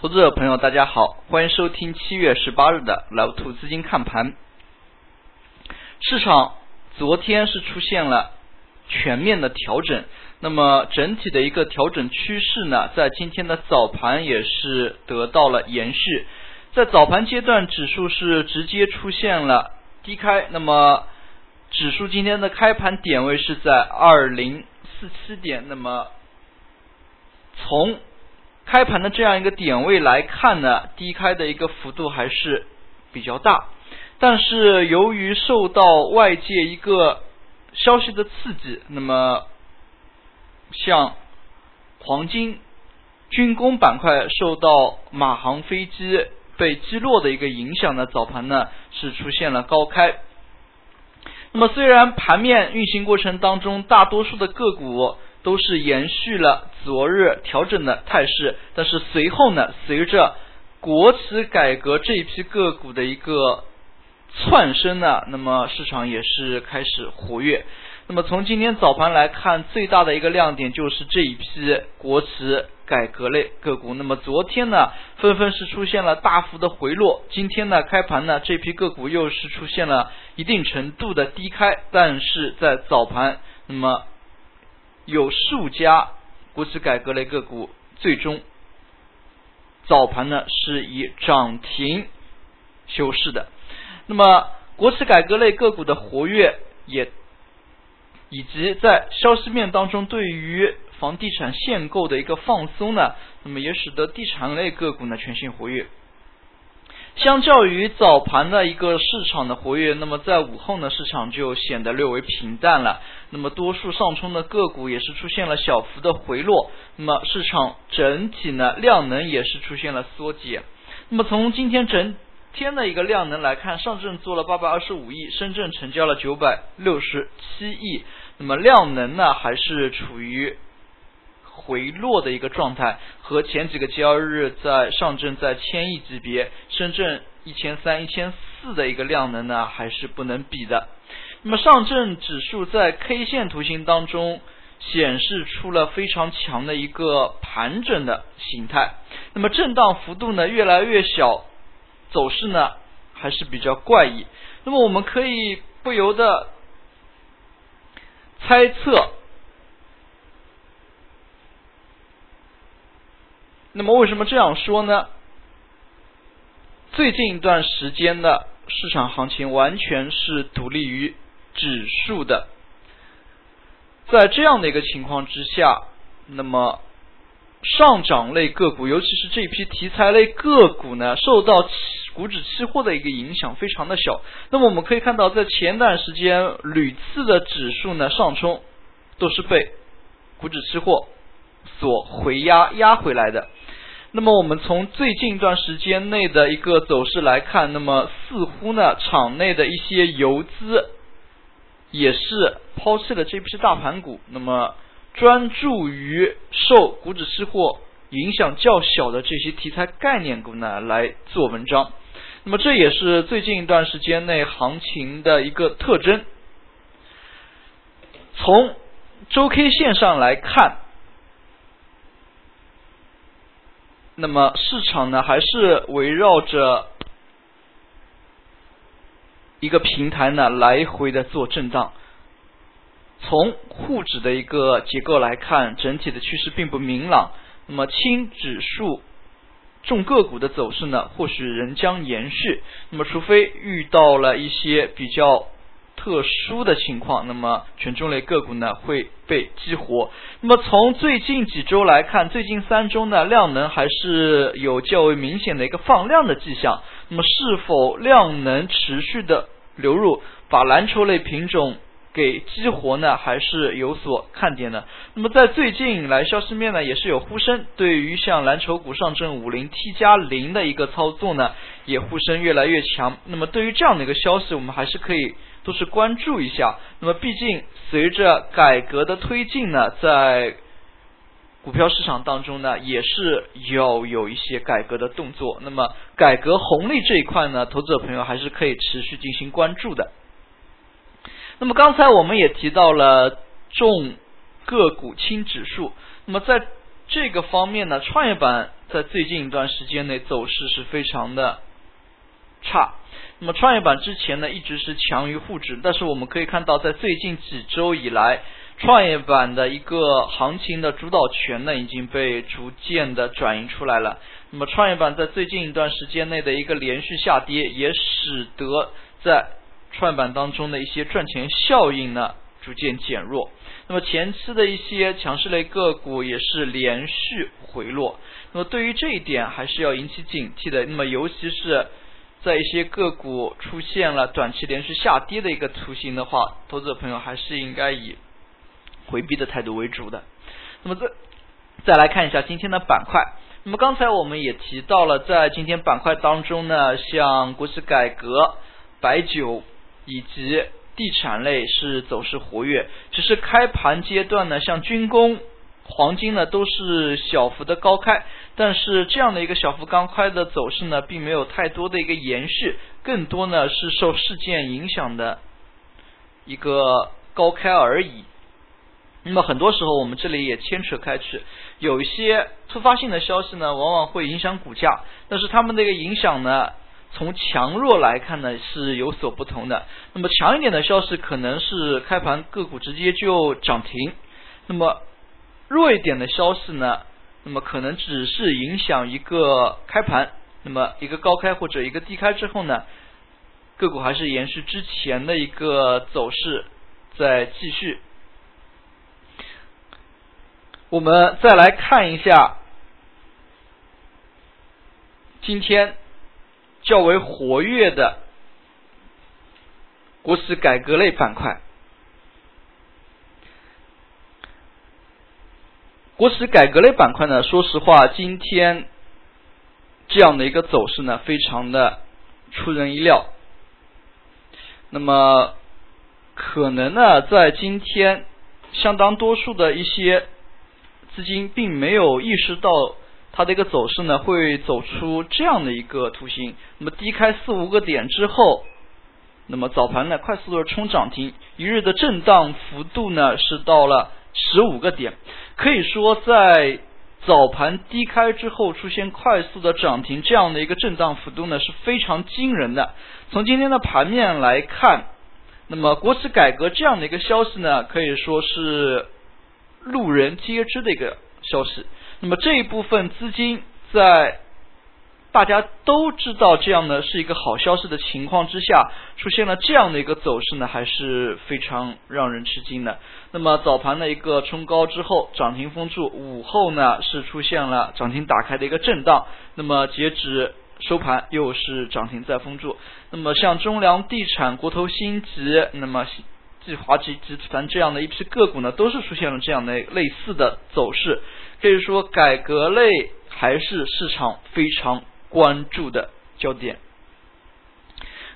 投资者朋友，大家好，欢迎收听七月十八日的老兔资金看盘。市场昨天是出现了全面的调整，那么整体的一个调整趋势呢，在今天的早盘也是得到了延续。在早盘阶段，指数是直接出现了低开，那么指数今天的开盘点位是在二零四七点，那么从开盘的这样一个点位来看呢，低开的一个幅度还是比较大，但是由于受到外界一个消息的刺激，那么像黄金、军工板块受到马航飞机被击落的一个影响呢，早盘呢是出现了高开。那么虽然盘面运行过程当中，大多数的个股。都是延续了昨日调整的态势，但是随后呢，随着国企改革这一批个股的一个窜升呢，那么市场也是开始活跃。那么从今天早盘来看，最大的一个亮点就是这一批国企改革类个股。那么昨天呢，纷纷是出现了大幅的回落，今天呢开盘呢，这批个股又是出现了一定程度的低开，但是在早盘，那么。有数家国企改革类个股最终早盘呢是以涨停休市的。那么国企改革类个股的活跃也以及在消息面当中对于房地产限购的一个放松呢，那么也使得地产类个股呢全线活跃。相较于早盘的一个市场的活跃，那么在午后呢，市场就显得略微平淡了。那么多数上冲的个股也是出现了小幅的回落。那么市场整体呢，量能也是出现了缩减。那么从今天整天的一个量能来看，上证做了八百二十五亿，深圳成交了九百六十七亿。那么量能呢，还是处于。回落的一个状态，和前几个交易日在上证在千亿级别，深圳一千三、一千四的一个量能呢，还是不能比的。那么上证指数在 K 线图形当中显示出了非常强的一个盘整的形态，那么震荡幅度呢越来越小，走势呢还是比较怪异。那么我们可以不由得猜测。那么为什么这样说呢？最近一段时间的市场行情完全是独立于指数的，在这样的一个情况之下，那么上涨类个股，尤其是这批题材类个股呢，受到股指期货的一个影响非常的小。那么我们可以看到，在前段时间屡次的指数呢上冲，都是被股指期货所回压压回来的。那么我们从最近一段时间内的一个走势来看，那么似乎呢，场内的一些游资也是抛弃了这批大盘股，那么专注于受股指期货影响较小的这些题材概念股呢来做文章。那么这也是最近一段时间内行情的一个特征。从周 K 线上来看。那么市场呢，还是围绕着一个平台呢来回的做震荡。从沪指的一个结构来看，整体的趋势并不明朗。那么轻指数重个股的走势呢，或许仍将延续。那么除非遇到了一些比较。特殊的情况，那么权重类个股呢会被激活。那么从最近几周来看，最近三周呢量能还是有较为明显的一个放量的迹象。那么是否量能持续的流入，把蓝筹类品种给激活呢？还是有所看点的。那么在最近来消息面呢也是有呼声，对于像蓝筹股上证五零 T 加零的一个操作呢，也呼声越来越强。那么对于这样的一个消息，我们还是可以。都是关注一下。那么，毕竟随着改革的推进呢，在股票市场当中呢，也是要有一些改革的动作。那么，改革红利这一块呢，投资者朋友还是可以持续进行关注的。那么，刚才我们也提到了重个股轻指数。那么，在这个方面呢，创业板在最近一段时间内走势是非常的差。那么创业板之前呢一直是强于沪指，但是我们可以看到，在最近几周以来，创业板的一个行情的主导权呢已经被逐渐的转移出来了。那么创业板在最近一段时间内的一个连续下跌，也使得在创业板当中的一些赚钱效应呢逐渐减弱。那么前期的一些强势类个股也是连续回落。那么对于这一点还是要引起警惕的。那么尤其是。在一些个股出现了短期连续下跌的一个图形的话，投资者朋友还是应该以回避的态度为主的。那么再再来看一下今天的板块。那么刚才我们也提到了，在今天板块当中呢，像国企改革、白酒以及地产类是走势活跃。只是开盘阶段呢，像军工。黄金呢都是小幅的高开，但是这样的一个小幅高开的走势呢，并没有太多的一个延续，更多呢是受事件影响的一个高开而已。那么很多时候我们这里也牵扯开去，有一些突发性的消息呢，往往会影响股价，但是他们的一个影响呢，从强弱来看呢是有所不同的。那么强一点的消息可能是开盘个股直接就涨停，那么。弱一点的消息呢，那么可能只是影响一个开盘，那么一个高开或者一个低开之后呢，个股还是延续之前的一个走势在继续。我们再来看一下今天较为活跃的国企改革类板块。国企改革类板块呢，说实话，今天这样的一个走势呢，非常的出人意料。那么，可能呢，在今天，相当多数的一些资金并没有意识到它的一个走势呢，会走出这样的一个图形。那么低开四五个点之后，那么早盘呢，快速的冲涨停，一日的震荡幅度呢，是到了。十五个点，可以说在早盘低开之后出现快速的涨停，这样的一个震荡幅度呢是非常惊人的。从今天的盘面来看，那么国企改革这样的一个消息呢，可以说是路人皆知的一个消息。那么这一部分资金在。大家都知道这样的是一个好消息的情况之下，出现了这样的一个走势呢，还是非常让人吃惊的。那么早盘的一个冲高之后涨停封住，午后呢是出现了涨停打开的一个震荡，那么截止收盘又是涨停再封住。那么像中粮地产、国投新集，那么继华集集团这样的一批个股呢，都是出现了这样的类似的走势。可以说，改革类还是市场非常。关注的焦点。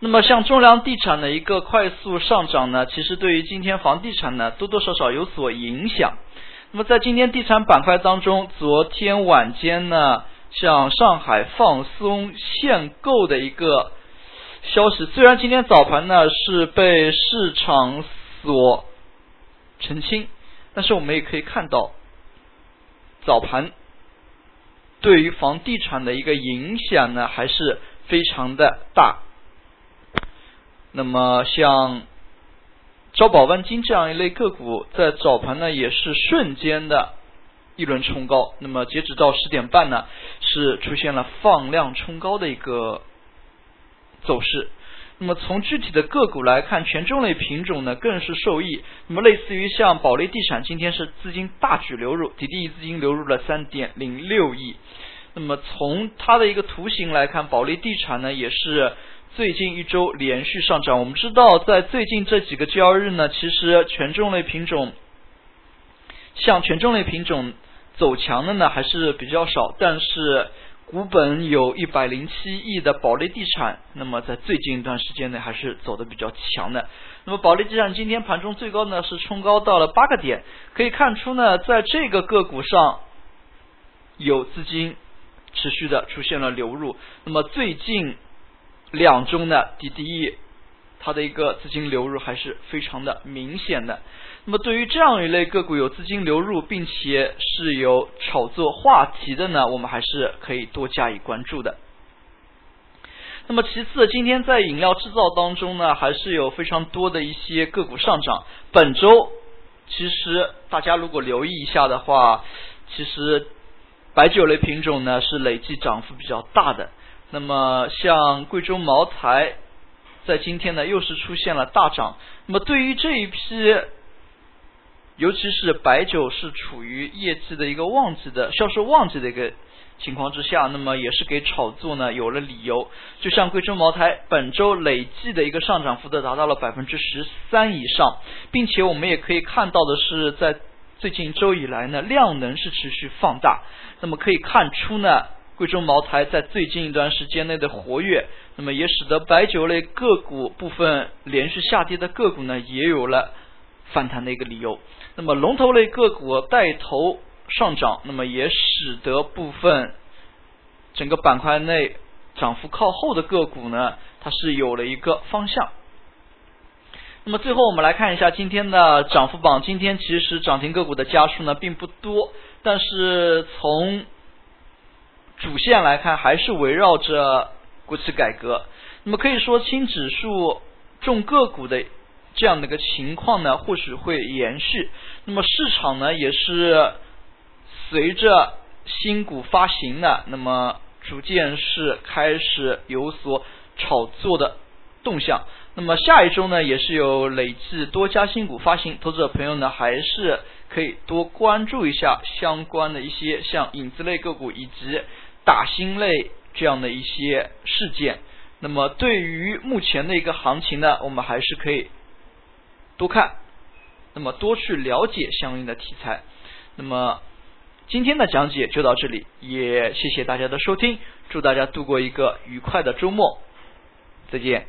那么，像中粮地产的一个快速上涨呢，其实对于今天房地产呢多多少少有所影响。那么，在今天地产板块当中，昨天晚间呢，像上海放松限购的一个消息，虽然今天早盘呢是被市场所澄清，但是我们也可以看到早盘。对于房地产的一个影响呢，还是非常的大。那么像招宝万金这样一类个股，在早盘呢也是瞬间的一轮冲高。那么截止到十点半呢，是出现了放量冲高的一个走势。那么从具体的个股来看，权重类品种呢更是受益。那么类似于像保利地产，今天是资金大举流入，底地资金流入了三点零六亿。那么从它的一个图形来看，保利地产呢也是最近一周连续上涨。我们知道，在最近这几个交易日呢，其实权重类品种，像权重类品种走强的呢还是比较少，但是。股本有一百零七亿的保利地产，那么在最近一段时间内还是走的比较强的。那么保利地产今天盘中最高呢是冲高到了八个点，可以看出呢，在这个个股上有资金持续的出现了流入。那么最近两周呢，滴滴它的一个资金流入还是非常的明显的。那么对于这样一类个股有资金流入，并且是有炒作话题的呢，我们还是可以多加以关注的。那么其次，今天在饮料制造当中呢，还是有非常多的一些个股上涨。本周其实大家如果留意一下的话，其实白酒类品种呢是累计涨幅比较大的。那么像贵州茅台，在今天呢又是出现了大涨。那么对于这一批，尤其是白酒是处于业绩的一个旺季的销售旺季的一个情况之下，那么也是给炒作呢有了理由。就像贵州茅台本周累计的一个上涨幅度达到了百分之十三以上，并且我们也可以看到的是，在最近一周以来呢量能是持续放大，那么可以看出呢。贵州茅台在最近一段时间内的活跃，那么也使得白酒类个股部分连续下跌的个股呢，也有了反弹的一个理由。那么龙头类个股带头上涨，那么也使得部分整个板块内涨幅靠后的个股呢，它是有了一个方向。那么最后我们来看一下今天的涨幅榜，今天其实涨停个股的家数呢并不多，但是从主线来看，还是围绕着国企改革。那么可以说，轻指数重个股的这样的一个情况呢，或许会延续。那么市场呢，也是随着新股发行呢，那么逐渐是开始有所炒作的动向。那么下一周呢，也是有累计多家新股发行，投资者朋友呢，还是可以多关注一下相关的一些像影子类个股以及。打新类这样的一些事件，那么对于目前的一个行情呢，我们还是可以多看，那么多去了解相应的题材。那么今天的讲解就到这里，也谢谢大家的收听，祝大家度过一个愉快的周末，再见。